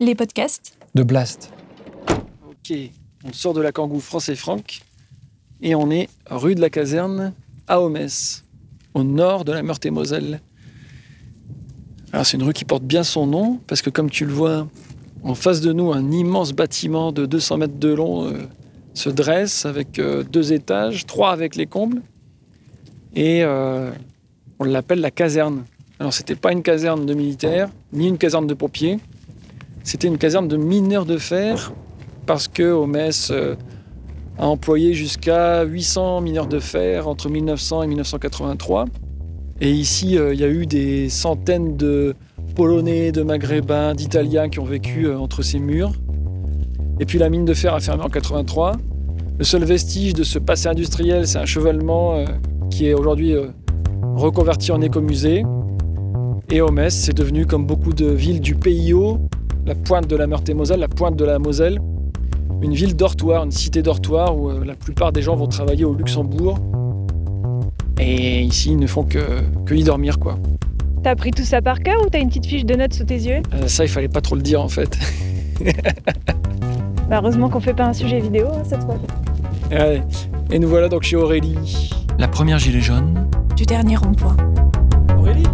Les podcasts de Blast. Ok, on sort de la Kangou France et Franck et on est rue de la Caserne à Homès, au nord de la Meurthe-et-Moselle. Alors c'est une rue qui porte bien son nom parce que comme tu le vois, en face de nous, un immense bâtiment de 200 mètres de long euh, se dresse avec euh, deux étages, trois avec les combles. Et euh, on l'appelle la caserne. Alors c'était pas une caserne de militaires, ni une caserne de pompiers. C'était une caserne de mineurs de fer parce que Homès euh, a employé jusqu'à 800 mineurs de fer entre 1900 et 1983. Et ici, euh, il y a eu des centaines de Polonais, de Maghrébins, d'Italiens qui ont vécu euh, entre ces murs. Et puis la mine de fer a fermé en 83. Le seul vestige de ce passé industriel, c'est un chevalement qui est aujourd'hui reconverti en écomusée. Et Homès, c'est devenu, comme beaucoup de villes du PIO, la pointe de la Meurthe-et-Moselle, la pointe de la Moselle, une ville dortoir, une cité dortoir où euh, la plupart des gens vont travailler au Luxembourg. Et ici, ils ne font que, que y dormir, quoi. T'as appris tout ça par cœur ou t'as une petite fiche de notes sous tes yeux? Euh, ça, il fallait pas trop le dire, en fait. Bah, Heureusement qu'on fait pas un sujet vidéo hein, cette fois. Ouais. Et nous voilà donc chez Aurélie. La première gilet jaune. Du dernier rond-point. Aurélie?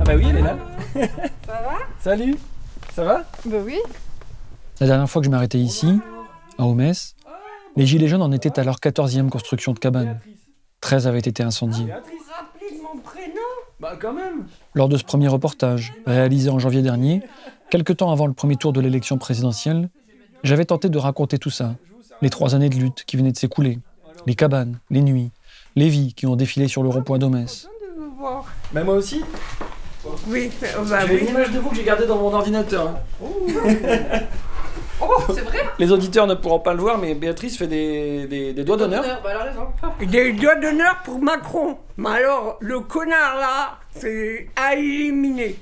Ah bah oui, elle est là. Ça va? Salut Ça va Bah oui. La dernière fois que je m'arrêtais ici, à Homès, les Gilets jaunes en étaient à leur 14e construction de cabane. 13 avaient été incendiées. Bah quand même Lors de ce premier reportage, réalisé en janvier dernier, quelque temps avant le premier tour de l'élection présidentielle, j'avais tenté de raconter tout ça. Les trois années de lutte qui venaient de s'écouler, les cabanes, les nuits, les vies qui ont défilé sur le rond-point d'Homès. Bah moi aussi Oui, euh, bah J'ai oui. une image de vous que j'ai gardée dans mon ordinateur. hein. Oh, c'est vrai Les auditeurs ne pourront pas le voir, mais Béatrice fait des, des- des doigts d'honneur. Des doigts d'honneur pour Macron. Mais alors, le connard là, c'est à éliminer.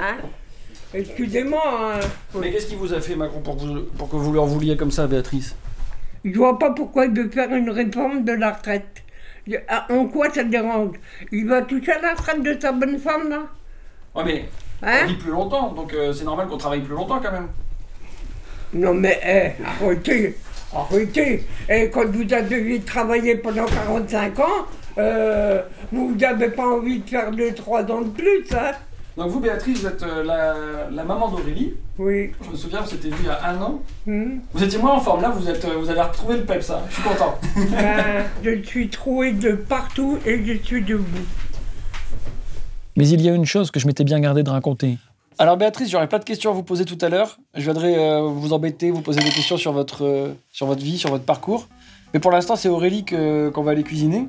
Hein? Excusez-moi, hein. Mais qu'est-ce qui vous a fait, Macron, pour que vous, pour que vous leur vouliez comme ça, Béatrice? Je vois pas pourquoi il veut faire une réforme de la retraite. En quoi ça te dérange? Il va toucher à la retraite de sa bonne femme là? Ouais, mais on Hein vit plus longtemps, donc euh, c'est normal qu'on travaille plus longtemps quand même. Non mais eh, arrêtez, arrêtez. Et quand vous avez travaillé pendant 45 ans, euh, vous n'avez pas envie de faire 2-3 ans de plus, hein? Donc vous, Béatrice, vous êtes euh, la, la maman d'Aurélie. Oui. Je me souviens, on s'était vu il y a un an. Hmm. Vous étiez moins en forme, là, vous, êtes, euh, vous avez retrouvé le peps, ça. Je suis content. Ben, je suis troué de partout et je suis debout. Mais il y a une chose que je m'étais bien gardé de raconter. Alors Béatrice, j'aurais plein de questions à vous poser tout à l'heure. Je viendrai euh, vous embêter, vous poser des questions sur votre, euh, sur votre vie, sur votre parcours. Mais pour l'instant, c'est Aurélie qu'on va aller cuisiner.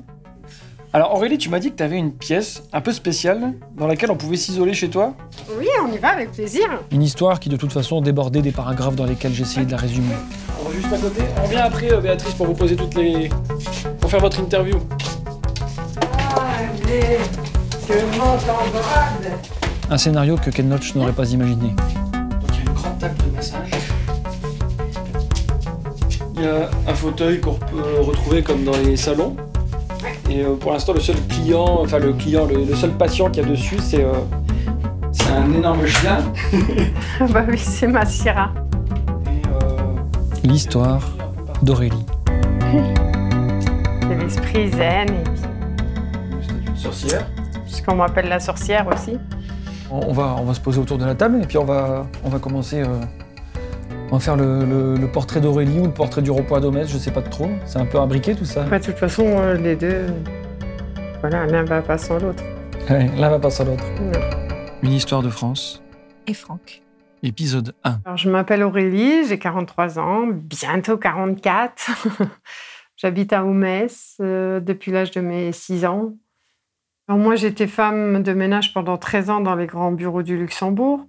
Alors Aurélie, tu m'as dit que tu avais une pièce un peu spéciale dans laquelle on pouvait s'isoler chez toi. Oui, on y va avec plaisir. Une histoire qui de toute façon débordait des paragraphes dans lesquels j'essayais de la résumer. On va juste à côté. On revient après, euh, Béatrice, pour vous poser toutes les... pour faire votre interview. Allez, je m'entends Un scénario que Ken Loach n'aurait pas imaginé. Donc il y a une grande table de massage. Il y a un fauteuil qu'on peut retrouver comme dans les salons. Et euh, pour l'instant, le seul client, enfin le client, le, le seul patient qu'il y a dessus, c'est euh, c'est un énorme chien. bah oui, c'est ma Syrah. Et, euh, L'histoire d'Aurélie. C'est l'esprit zen, et puis, le statut de sorcière. puisqu'on m'appelle la sorcière aussi. On on va, on va se poser autour de la table et puis on va, on va commencer. euh, on va faire le, le- le portrait d'Aurélie ou le portrait du rond-point d'Homès, je sais pas trop. C'est un peu imbriqué tout ça. Bah, de toute façon, euh, les deux, voilà, l'un va pas sans l'autre. Ouais, L'un va pas sans l'autre. Une histoire de France, Et Franck. épisode 1. Alors, je m'appelle Aurélie, j'ai 43 ans, bientôt 44. J'habite à Oumès euh, depuis l'âge de mes 6 ans. Alors, moi, j'étais femme de ménage pendant 13 ans dans les grands bureaux du Luxembourg.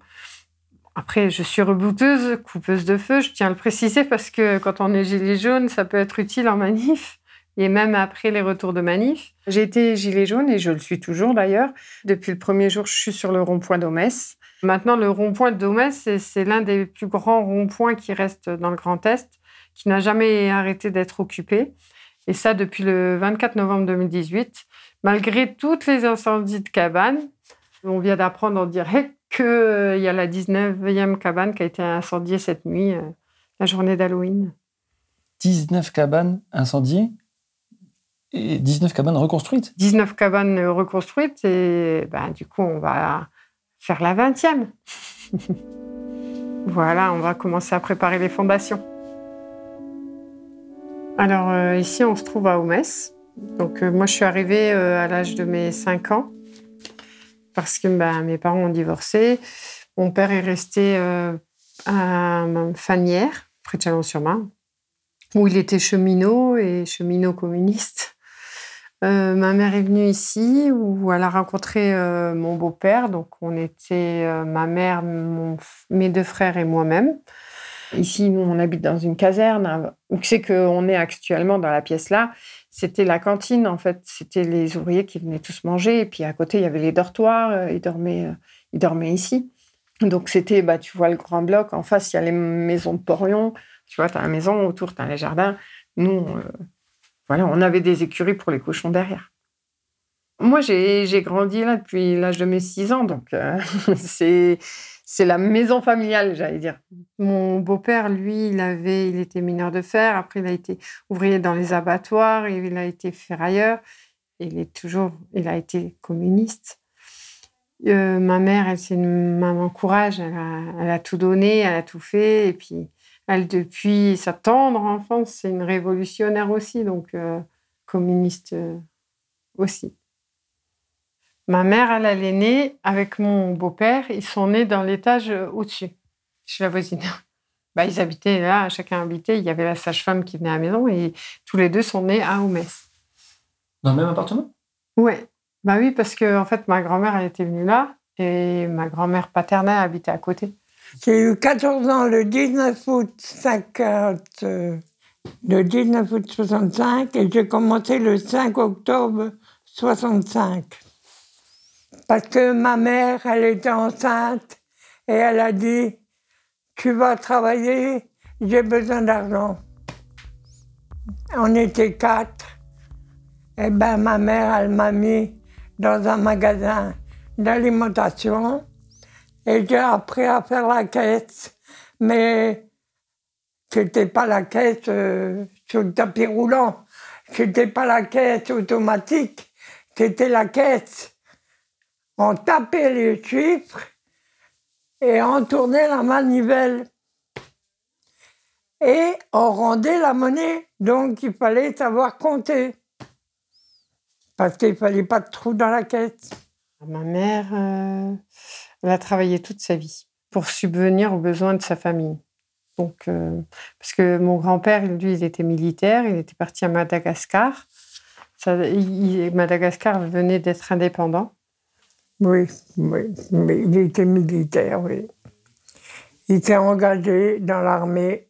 Après, je suis rebouteuse, coupeuse de feu, je tiens à le préciser parce que quand on est gilet jaune, ça peut être utile en manif et même après les retours de manif. J'ai été gilet jaune et je le suis toujours d'ailleurs. Depuis le premier jour, je suis sur le rond-point d'Omès. Maintenant, le rond-point d'Omès, c'est- c'est l'un des plus grands ronds-points qui reste dans le Grand Est, qui n'a jamais arrêté d'être occupé. Et ça, depuis le 24 novembre 2018, malgré toutes les incendies de cabanes. On vient d'apprendre en direct qu'il euh, y a la 19e cabane qui a été incendiée cette nuit, euh, la journée d'Halloween. 19 cabanes incendiées et 19 cabanes reconstruites 19 cabanes reconstruites et ben, du coup, on va faire la 20e. voilà, on va commencer à préparer les fondations. Alors euh, ici, on se trouve à Oumès. Donc moi, je suis arrivée à l'âge de mes 5 ans parce que ben, mes parents ont divorcé. Mon père est resté euh, à Fanière, près de Chalon-sur-Marne, où il était cheminot et cheminot communiste. Euh, ma mère est venue ici où elle a rencontré euh, mon beau-père. Donc, on était ma mère, mes deux frères et moi-même. Ici, nous, on habite dans une caserne. Où c'est qu'on est actuellement dans la pièce là c'était la cantine, en fait. C'était les ouvriers qui venaient tous manger. Et puis à côté, il y avait les dortoirs. Euh, ils dormaient, euh, ils dormaient ici. Donc c'était, bah, tu vois, le grand bloc. En face, il y a les maisons de Porion. Tu vois, tu as la maison, autour, tu as les jardins. Nous, euh, voilà, on avait des écuries pour les cochons derrière. Moi, j'ai grandi là depuis l'âge de mes six ans. Donc c'est c'est la maison familiale, j'allais dire. Mon beau-père, lui, il avait, il était mineur de fer. Après, il a été ouvrier dans les abattoirs. Il a été ferrailleur. Il est toujours, il a été communiste. Euh, ma mère, elle, c'est une maman courage. Elle a, tout donné, elle a tout fait. Et puis, elle, depuis sa tendre enfance, c'est une révolutionnaire aussi, donc euh, communiste euh, aussi. Ma mère, elle, elle est née avec mon beau-père. Ils sont nés dans l'étage au-dessus, chez la voisine. Bah, ils habitaient là, chacun habitait. Il y avait la sage-femme qui venait à la maison et tous les deux sont nés à Oumès. Dans le même appartement? Ouais. Bah oui, parce que en fait, ma grand-mère, elle était venue là et ma grand-mère paternelle habitait à côté. J'ai eu 14 ans le 19 août 50, euh, le 19 août 65 et j'ai commencé le 5 octobre 65 parce que ma mère, elle était enceinte et elle a dit, tu vas travailler, j'ai besoin d'argent. On était quatre. Eh ben ma mère, elle m'a mis dans un magasin d'alimentation et j'ai appris à faire la caisse. Mais c'était pas la caisse euh, sur le tapis roulant, c'était pas la caisse automatique, c'était la caisse on tapait les chiffres et on tournait la manivelle. Et on rendait la monnaie, donc il fallait savoir compter. Parce qu'il ne fallait pas de trou dans la caisse. Ma mère, euh, elle a travaillé toute sa vie pour subvenir aux besoins de sa famille. Donc, euh, parce que mon grand-père, lui, il était militaire, il était parti à Madagascar. Madagascar venait d'être indépendant. Oui, oui, mais il était militaire, oui. Il s'est engagé dans l'armée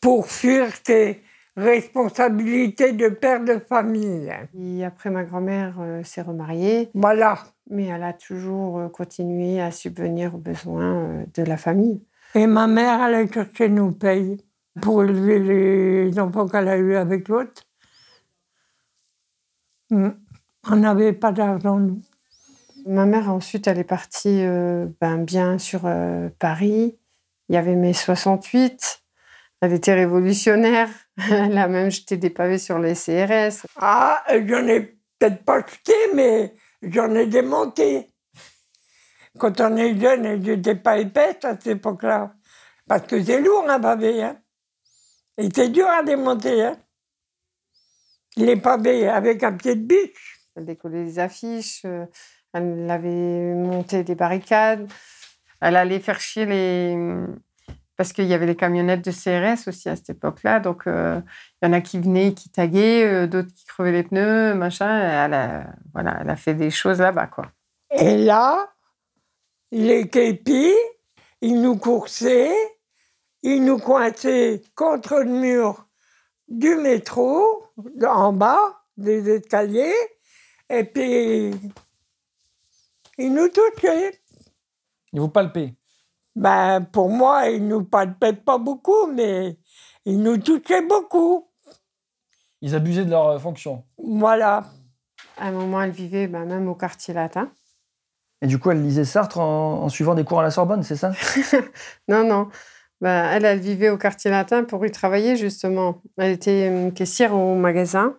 pour fuir ses responsabilités de père de famille. Et après, ma grand-mère euh, s'est remariée. Voilà. Mais elle a toujours euh, continué à subvenir aux besoins euh, de la famille. Et ma mère, elle a cherché nous paye pour élever les enfants qu'elle a eus avec l'autre. Hmm. On n'avait pas d'argent, nous. Ma mère, ensuite, elle est partie euh, ben, bien sur euh, Paris. Il y avait mai 68. Elle était révolutionnaire. Elle a même jeté des pavés sur les CRS. Ah, j'en ai peut-être pas jeté, mais j'en ai démonté. Quand on est jeune, je n'étais pas épaisse à cette époque-là. Parce que c'est lourd un pavé. Hein. Et c'est dur à démonter. Hein. Les pavés avec un pied de biche. Elle décollait des affiches. Euh, elle avait monté des barricades. Elle allait faire chier les. Parce qu'il y avait les camionnettes de CRS aussi à cette époque-là. Donc, euh, il y en a qui venaient, qui taguaient, euh, d'autres qui crevaient les pneus, machin. Elle a, voilà, elle a fait des choses là-bas, quoi. Et là, les képis, ils nous coursaient, ils nous coinçaient contre le mur du métro, en bas des escaliers, et puis il nous touchait. Il vous palpait ben, Pour moi, il nous palpait pas beaucoup, mais il nous touchait beaucoup. Ils abusaient de leur euh, fonction. Voilà. À un moment, elle vivait ben, même au quartier latin. Et du coup, elle lisait Sartre en, en suivant des cours à la Sorbonne, c'est ça? Non, non. Ben, elle, elle vivait au quartier latin pour y travailler, justement. Elle était euh, caissière au magasin.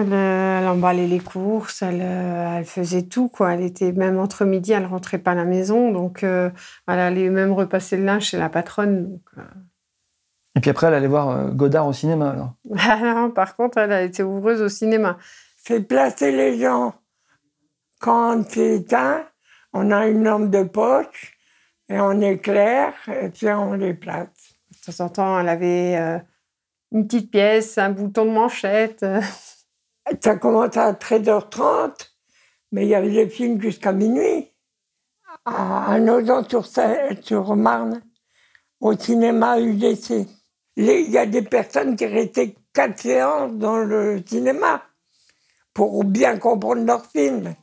Elle, euh, elle emballait les courses, elle, euh, elle faisait tout, quoi. Elle était même entre midi, elle rentrait pas à la maison, donc euh, elle allait même repasser le linge chez la patronne. donc, euh. Et puis après, elle allait voir Godard au cinéma, alors. Alors, par contre, elle a été ouvreuse au cinéma. C'est placer les gens. Quand c'est éteint, on a une lampe de poche et on éclaire et puis on les place. De temps en temps, elle avait euh, une petite pièce, un bouton de manchette. Ça commence à 13h30, mais il y avait des films jusqu'à minuit. À Nozan-sur-Marne, au cinéma UDC. Il y a des personnes qui restaient quatre séances dans le cinéma pour bien comprendre leur film.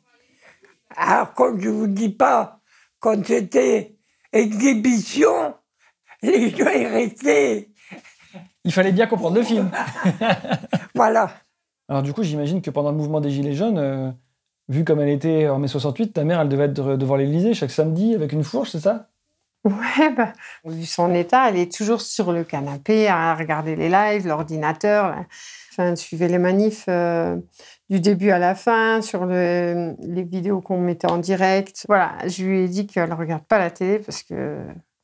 Alors, quand je vous dis pas, quand c'était exhibition, les gens y restaient. Il fallait bien comprendre le film. Voilà. Alors du coup, j'imagine que pendant le mouvement des Gilets jaunes, euh, vu comme elle était en mai 68, ta mère, elle devait être devant l'Élysée chaque samedi avec une fourche, c'est ça? Ouais, bah, vu son état, elle est toujours sur le canapé à regarder les lives, l'ordinateur. là. Enfin, suivait les manifs euh, du début à la fin, sur le- les vidéos qu'on mettait en direct. Voilà, je lui ai dit qu'elle ne regarde pas la télé parce que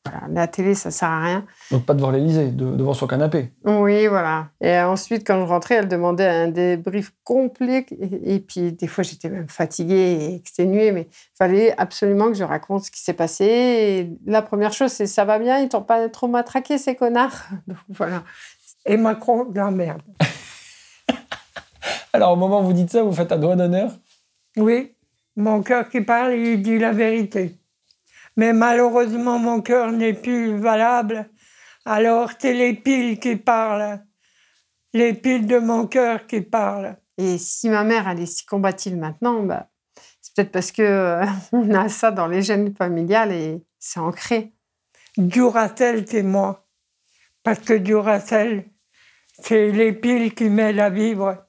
voilà, la télé, ça sert à rien. Donc pas devant l'Élysée, de- devant son canapé. Oui, voilà. Et ensuite, quand je rentrais, elle demandait un débrief complet. Et, et puis, des fois, j'étais même fatiguée et exténuée, mais il fallait absolument que je raconte ce qui s'est passé. Et la première chose, c'est ça va bien, ils t'ont pas trop matraqué, ces connards? Donc, voilà. Et Macron, la merde. Alors au moment où vous dites ça, vous faites un doigt d'honneur? Oui, mon cœur qui parle, il dit la vérité. Mais malheureusement, mon cœur n'est plus valable. Alors, c'est les piles qui parlent. Les piles de mon cœur qui parlent. Et si ma mère, elle est si combative maintenant, bah, c'est peut-être parce que euh, on a ça dans les gènes familiales et c'est ancré. Duracell, c'est moi. Parce que Duracell, c'est les piles qui m'aident à vivre.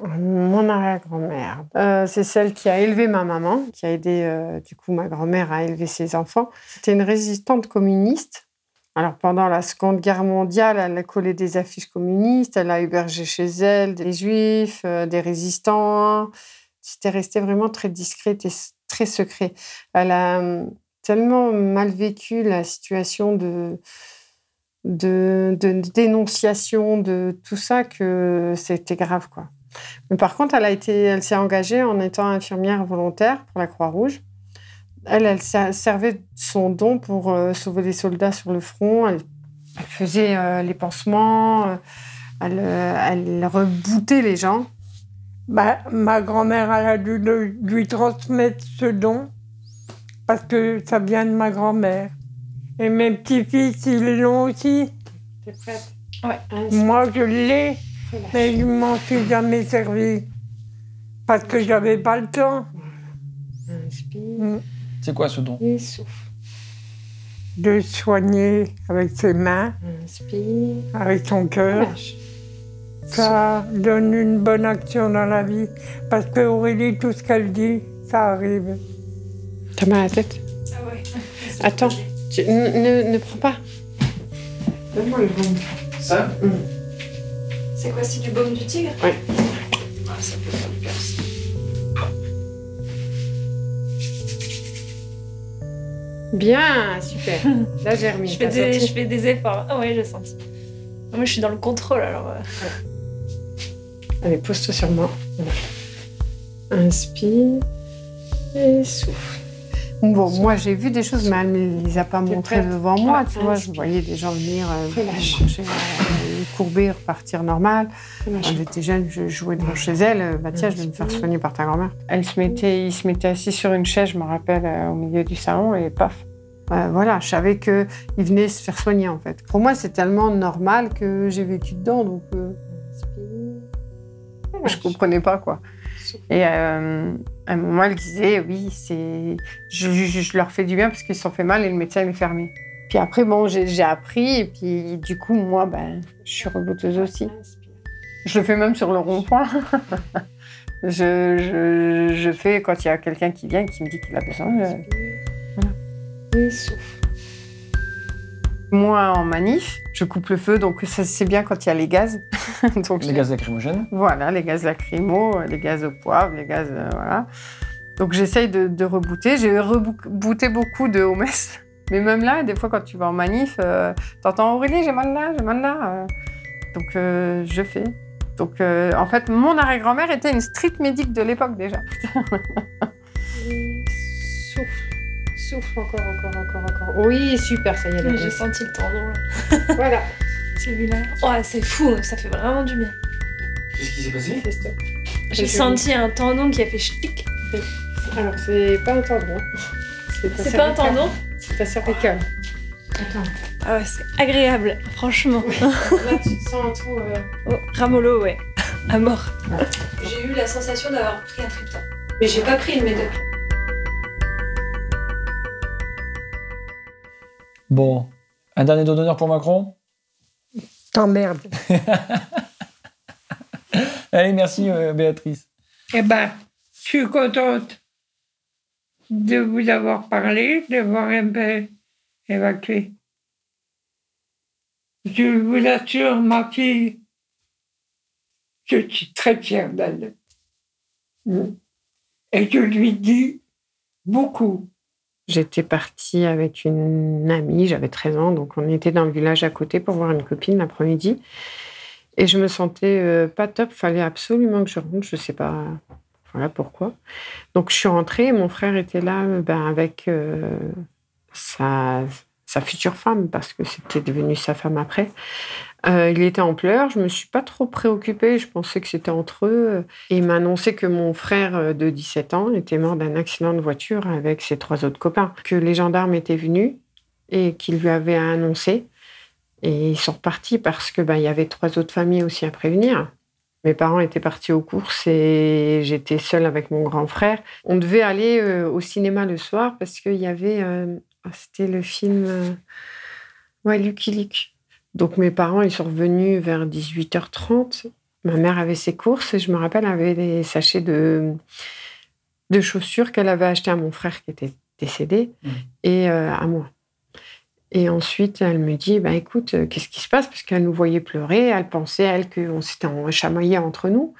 Mon arrière-grand-mère, euh, c'est celle qui a élevé ma maman, qui a aidé euh, du coup ma grand-mère à élever ses enfants. C'était une résistante communiste. Alors pendant la Seconde Guerre mondiale, elle a collé des affiches communistes, elle a hébergé chez elle des juifs, euh, des résistants. C'était resté vraiment très discrète et très secret. Elle a tellement mal vécu la situation de, de, de dénonciation de tout ça que c'était grave quoi. Mais par contre, elle, a été, elle s'est engagée en étant infirmière volontaire pour la Croix-Rouge. Elle, elle ser- servait son don pour euh, sauver les soldats sur le front. Elle, elle faisait euh, les pansements. euh, elle, euh, elle rebootait les gens. Ma, ma grand-mère, elle a dû le- lui transmettre ce don parce que ça vient de ma grand-mère. Et mes petits-fils, ils l'ont aussi? T'es prête? Ouais. Moi, je l'ai, mais je m'en suis jamais servi. Parce que j'avais pas le temps Inspire C'est quoi ce don? Et souffle. de soigner avec ses mains, Inspire. avec son cœur. Ça donne une bonne action dans la vie. Parce que Aurélie, tout ce qu'elle dit, ça arrive. T'as mal à la tête? Ah ouais. Attends, tu- ne, ne, prends pas. Donne-moi le bon. Ça? C'est quoi, c'est du baume du tigre Ouais. Ah, ça peut faire du bien aussi. Bien, super. Là, j'ai remis. Je fais, des, senti je fais des efforts. Ah ouais, j'ai senti. Moi, je suis dans le contrôle, alors... euh, Allez, pose-toi sur moi. Voilà. Inspire et souffle. Bon, moi j'ai vu des choses, mais elle ne les a pas montrées devant moi. Ouais, Tu vois, je voyais des gens venir euh, marcher, euh, courber, repartir normal. Quand j'étais jeune, je jouais devant chez elle. euh, Bah tiens, je vais me faire soigner par ta grand-mère. Elle se mettait, il se mettait assis sur une chaise, je me rappelle, au milieu du salon, et paf. Euh, voilà, je savais qu'il venait se faire soigner en fait. Pour moi, c'est tellement normal que j'ai vécu dedans, donc je comprenais pas quoi. Et euh, à un moment, elle disait oui, c'est, je, leur fais du bien parce qu'ils se sont fait mal et le médecin est fermé. Puis après, bon, j'ai, appris et puis du coup, moi, ben, je suis rebouteuse aussi. Je le fais même sur le rond-point. Je, je, fais quand il y a quelqu'un qui vient et qui me dit qu'il a besoin. je- Et souffle. Moi, en manif, je coupe le feu, donc ça c'est bien quand il y a les gaz. donc Les gaz lacrymogènes. Voilà, les gaz lacrymaux, les gaz au poivre, les gaz. euh, voilà. Donc j'essaye de, de rebooter. J'ai rebooté beaucoup de Homes. Mais même là, des fois, quand tu vas en manif, euh, t'entends Aurélie, j'ai mal là, j'ai mal là. euh. Donc euh, je fais. Donc euh, en fait, mon arrière-grand-mère était une street médic de l'époque déjà. souffle. Encore, encore, encore, encore. Oui, super, ça y est. J'ai senti le tendon là. Voilà. Celui-là. Oh, c'est fou, ça fait vraiment du bien. Qu'est-ce qui s'est passé? J'ai senti un tendon qui a fait chic. Alors, c'est pas un tendon. ta C'est pas un tendon? C'est ta cervicale. Attends. Ah ouais, c'est agréable, franchement. Là, tu te sens tout. euh, Oh, Ramolo, ouais. À mort. J'ai eu la sensation d'avoir pris un triptan. Mais j'ai pas pris le médoc. Bon, un dernier dos d'honneur pour Macron? T'emmerdes. Allez, merci euh, Béatrice. Eh ben, je suis contente de vous avoir parlé, d'avoir un peu évacué. Je vous assure, ma fille, je suis très fière d'elle. Et je lui dis beaucoup. J'étais partie avec une amie, j'avais 13 ans, donc on était dans le village à côté pour voir une copine l'après-midi. Et je me sentais euh, pas top, fallait absolument que je rentre, je sais pas voilà pourquoi. Donc je suis rentrée, mon frère était là euh, ben, avec euh, sa, sa future femme, parce que c'était devenu sa femme après. Euh, il était en pleurs, je me suis pas trop préoccupée, je pensais que c'était entre eux. Il m'a annoncé que mon frère euh, de 17 ans était mort d'un accident de voiture avec ses trois autres copains, que les gendarmes étaient venus et qu'ils lui avaient annoncé. Et ils sont repartis parce que ben, y avait trois autres familles aussi à prévenir. Mes parents étaient partis aux courses et j'étais seule avec mon grand frère. On devait aller euh, au cinéma le soir parce qu'il y avait. C'était le film. euh, ouais, Lucky Luke. Donc mes parents, ils sont revenus vers 18h30. Ma mère avait ses courses et je me rappelle, elle avait des sachets de, de chaussures qu'elle avait achetés à mon frère qui était décédé Mhm. et euh, à moi. Et ensuite, elle me dit, bah, écoute, euh, qu'est-ce qui se passe? Parce qu'elle nous voyait pleurer, elle pensait, elle, qu'on s'était en- chamaillé entre nous.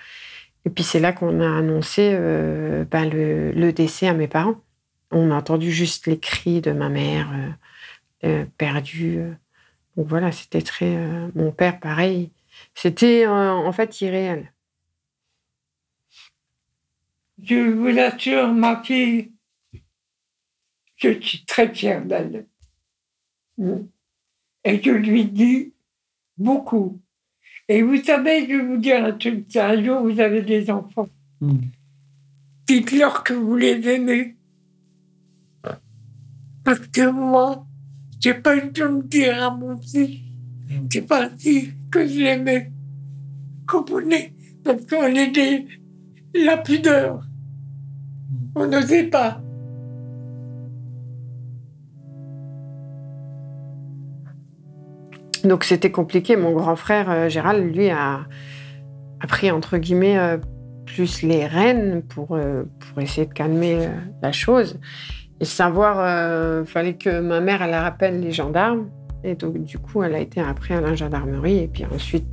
Et puis c'est là qu'on a annoncé euh, bah, le, le décès à mes parents. On a entendu juste les cris de ma mère, euh, euh, perdue. Donc voilà, c'était très... euh, mon père, pareil. C'était euh, en fait irréel. Je vous assure, ma fille, je suis très fière d'elle. Et je lui dis beaucoup. Et vous savez, je vais vous dire un truc, un jour vous avez des enfants, Hmm. dites-leur que vous les aimez. Parce que moi, j'ai pas eu le temps de dire à mon fils, c'est pas dit que je l'aimais. Comprenez Parce qu'on était la pudeur. On n'osait pas. Donc c'était compliqué. Mon grand frère euh, Gérald, lui, a, pris entre guillemets euh, plus les rênes pour, euh, pour essayer de calmer la chose. Et savoir, euh, fallait que ma mère, elle rappelle les gendarmes. Et donc, du coup, elle a été après à la gendarmerie. Et puis ensuite,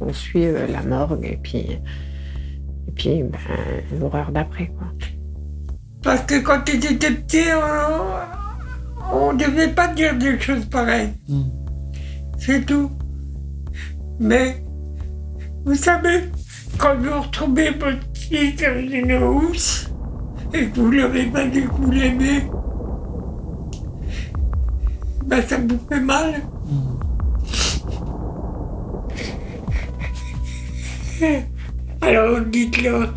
on suit euh, la morgue. Et puis, et puis ben, l'horreur d'après, quoi. Parce que quand ils étaient petits, on ne devait pas dire des choses pareilles. Hmm. C'est tout. Mais, vous savez, quand vous retrouvez votre fils dans une housse et que vous ne l'avez pas dit que vous l'aimez, ben ça vous fait mal. Alors dites-leur,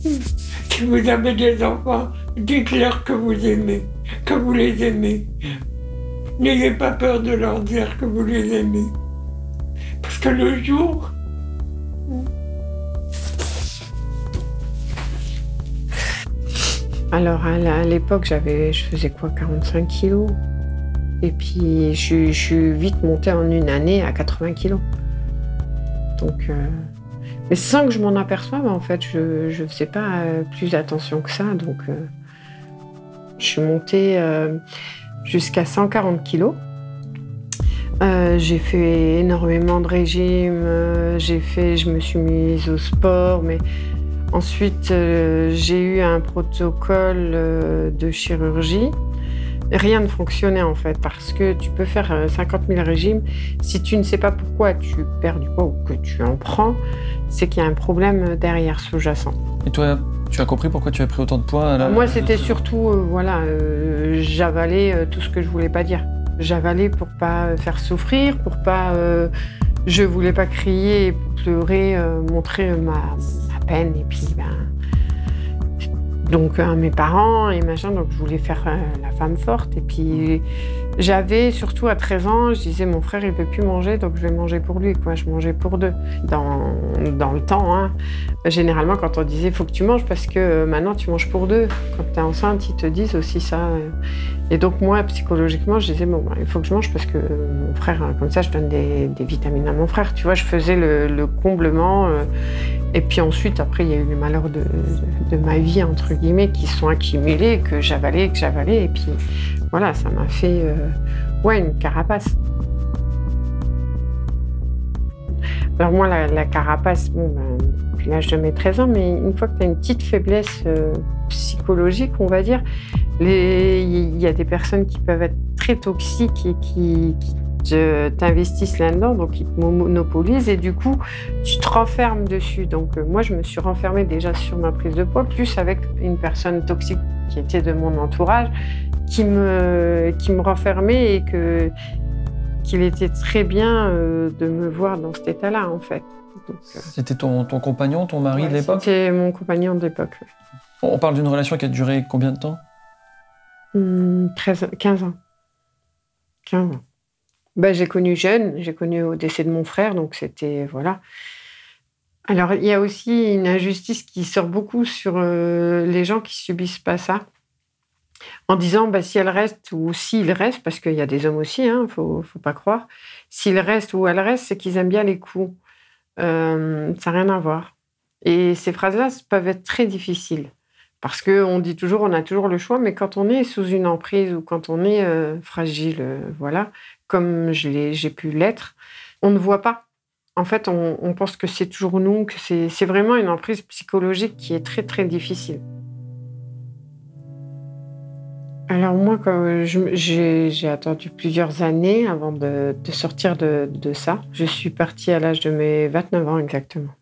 si vous avez des enfants, dites-leur que vous aimez, que vous les aimez. N'ayez pas peur de leur dire que vous les aimez. Parce que le jour, Alors à l'époque, j'avais, je faisais quoi, 45 kilos. Et puis je, suis vite montée en une année à 80 kilos. Donc, euh, Mais sans que je m'en aperçoive, en fait, je ne faisais pas euh, plus attention que ça. Donc, euh, je suis montée jusqu'à 140 kilos. j'ai fait énormément de régimes. j'ai fait, je me suis mise au sport, mais ensuite j'ai eu un protocole de chirurgie rien ne fonctionnait en fait, parce que tu peux faire 50 000 régimes. Si tu ne sais pas pourquoi tu perds du poids ou que tu en prends, c'est qu'il y a un problème derrière sous-jacent. Et toi, tu as compris pourquoi tu as pris autant de poids Moi, c'était surtout, euh, voilà, euh, j'avalais euh, tout ce que je voulais pas dire. J'avalais pour pas faire souffrir, pour pas. je voulais pas crier, pleurer, montrer ma, Et puis, ben, donc à mes parents et machin. Donc je voulais faire euh, la femme forte. Et puis j'avais surtout à 13 ans, je disais mon frère il peut plus manger, donc je vais manger pour lui. Quoi. Je mangeais pour deux. Dans, dans le temps, hein, généralement quand on disait faut que tu manges parce que euh, maintenant tu manges pour deux. Quand tu es enceinte, ils te disent aussi ça. Euh. Et donc moi psychologiquement, je disais bon bah, il faut que je mange parce que mon frère, comme ça je donne des, vitamines à mon frère. Tu vois, je faisais le, comblement. Et puis ensuite, après, il y a eu les malheurs de, ma vie, entre guillemets, qui sont accumulés, que j'avalais, que j'avalais. Et puis voilà, ça m'a fait euh, une carapace. Alors moi, la, carapace, bon, ben, depuis l'âge de mes 13 ans, mais une fois que tu as une petite faiblesse euh, psychologique, on va dire, il y a des personnes qui peuvent être très toxiques et qui, qui t'investissent là-dedans, donc ils te monopolisent et du coup, tu te renfermes dessus. Donc euh, moi, je me suis renfermée déjà sur ma prise de poids, plus avec une personne toxique qui était de mon entourage, qui me, qui me renfermait et que qu'il était très bien euh, de me voir dans cet état-là, en fait. Euh, c'était ton, ton, compagnon, ton mari de l'époque? C'était mon compagnon de l'époque, On parle d'une relation qui a duré combien de temps? 13, 15 ans. 15 ans. Ben, j'ai connu jeune, j'ai connu au décès de mon frère, donc c'était voilà. Alors il y a aussi une injustice qui sort beaucoup sur euh, les gens qui subissent pas ça, en disant bah, si elle reste ou s'il reste, parce qu'il y a des hommes aussi, il hein, faut, faut pas croire, s'il reste ou elle reste, c'est qu'ils aiment bien les coups. Euh, ça n'a rien à voir. Et ces phrases-là peuvent être très difficiles. Parce qu'on dit toujours, on a toujours le choix, mais quand on est sous une emprise ou quand on est euh, fragile, voilà, comme j'ai pu l'être, on ne voit pas. En fait, on, pense que c'est toujours nous, que c'est vraiment une emprise psychologique qui est très très difficile. Alors moi, j'ai attendu plusieurs années avant de, sortir de, ça. Je suis partie à l'âge de mes 29 ans exactement.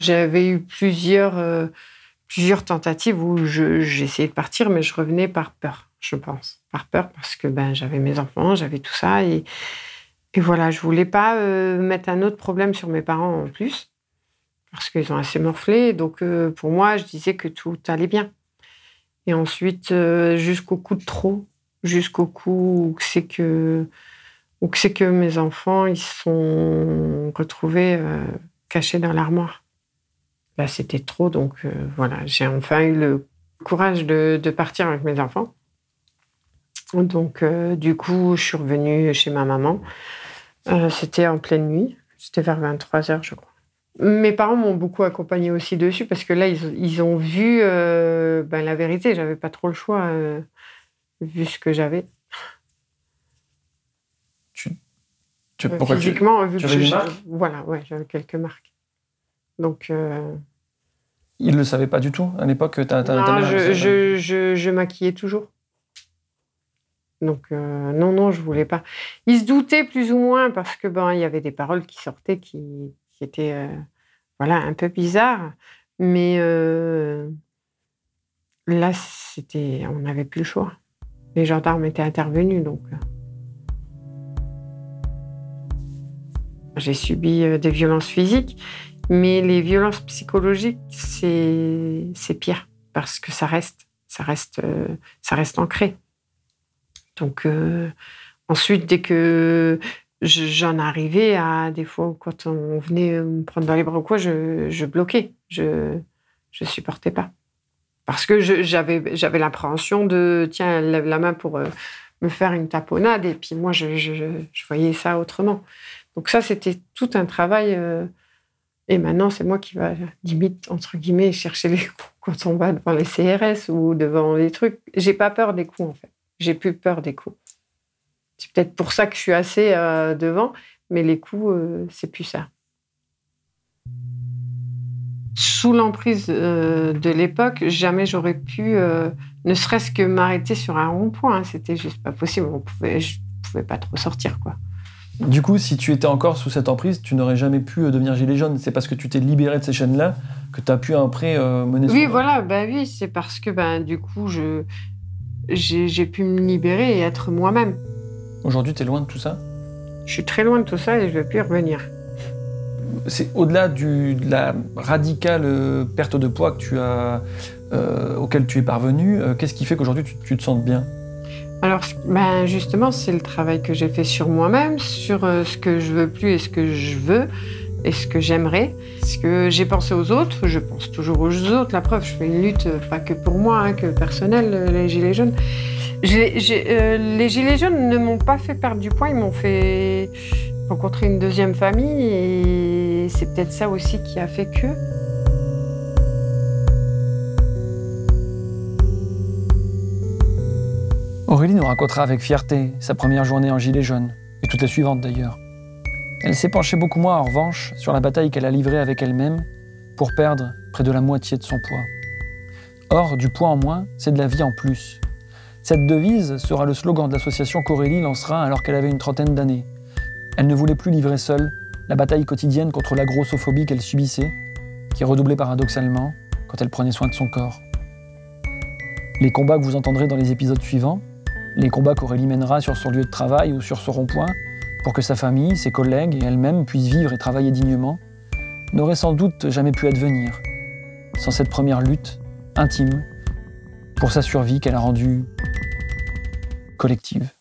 J'avais eu plusieurs, euh, plusieurs tentatives où j'essayais de partir, mais je revenais par peur je pense. Par peur, parce que ben, j'avais mes enfants, j'avais tout ça. Et, voilà, je voulais pas euh, mettre un autre problème sur mes parents en plus, parce qu'ils ont assez morflé. Donc, euh, pour moi, je disais que tout allait bien. Et ensuite, euh, jusqu'au coup de trop, jusqu'au coup où c'est que, mes enfants, ils sont retrouvés cachés dans l'armoire. Là, c'était trop, donc voilà, j'ai enfin eu le courage de, de partir avec mes enfants. Donc, euh, du coup, je suis revenue chez ma maman. Euh, c'était en pleine nuit. C'était vers 23 heures, je crois. Mes parents m'ont beaucoup accompagnée aussi dessus parce que là, ils, ont vu euh, ben, la vérité. J'avais pas trop le choix vu ce que j'avais. Tu, Physiquement, vu que Voilà, ouais, j'avais quelques marques. Donc. Ils ne le savaient pas du tout à l'époque Non, je, je maquillais toujours. Donc euh, non, non, je voulais pas. Il se doutait plus ou moins parce que ben il y avait des paroles qui sortaient qui, étaient euh, voilà un peu bizarres, mais euh, là c'était, on n'avait plus le choix. Les gendarmes étaient intervenus donc. J'ai subi des violences physiques, mais les violences psychologiques c'est pire parce que ça reste, ça reste, ça reste ancré. Donc, euh, ensuite, dès que j'en arrivais à des fois quand on venait me prendre dans les bras ou quoi, je, bloquais. Je ne supportais pas. Parce que j'avais l'appréhension de, tiens, elle lève la main pour euh, me faire une taponnade. Et puis moi, je, voyais ça autrement. Donc ça, c'était tout un travail euh, Et maintenant, c'est moi qui va, limite, entre guillemets, chercher les coups quand on va devant les CRS ou devant les trucs. J'ai pas peur des coups, en fait. J'ai plus peur des coups. C'est peut-être pour ça que je suis assez euh, devant, mais les coups, euh, c'est plus ça. Sous l'emprise euh, de l'époque, jamais j'aurais pu, ne serait-ce que m'arrêter sur un rond-point. C'était juste pas possible. On pouvait, je pouvais pas trop sortir, quoi. Du coup, si tu étais encore sous cette emprise, tu n'aurais jamais pu devenir gilet jaune. C'est parce que tu t'es libéré de ces chaînes-là que tu as pu après mener Oui, voilà, bah oui, c'est parce que ben du coup, je j'ai pu me libérer et être moi-même. Aujourd'hui, tu es loin de tout ça Je suis très loin de tout ça et je ne veux plus y revenir. C'est au-delà de la radicale euh, perte de poids que tu as, euh, auquel tu es parvenu. Qu'est-ce qui fait qu'aujourd'hui tu, te sens bien? Alors, ben justement, c'est le travail que j'ai fait sur moi-même, sur ce que je veux plus et ce que je veux et ce que j'aimerais. Ce que j'ai pensé aux autres, je pense toujours aux autres. La preuve, je fais une lutte pas que pour moi, hein, que personnelle, les Gilets jaunes. Euh, les Gilets jaunes ne m'ont pas fait perdre du poids, ils m'ont fait rencontrer une deuxième famille et c'est peut-être ça aussi qui a fait que. Aurélie nous racontera avec fierté sa première journée en gilet jaune, et toutes les suivantes d'ailleurs. Elle s'est penchée beaucoup moins en revanche sur la bataille qu'elle a livrée avec elle-même pour perdre près de la moitié de son poids. Or, du poids en moins, c'est de la vie en plus. Cette devise sera le slogan de l'association qu'Aurélie lancera alors qu'elle avait une trentaine d'années. Elle ne voulait plus livrer seule la bataille quotidienne contre la grossophobie qu'elle subissait, qui redoublait paradoxalement quand elle prenait soin de son corps. Les combats que vous entendrez dans les épisodes suivants, les combats qu'Aurélie mènera sur son lieu de travail ou sur son rond-point, pour que sa famille, ses collègues et elle-même puissent vivre et travailler dignement, n'auraient sans doute jamais pu advenir sans cette première lutte intime pour sa survie qu'elle a rendue collective.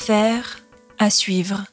Affaire à suivre.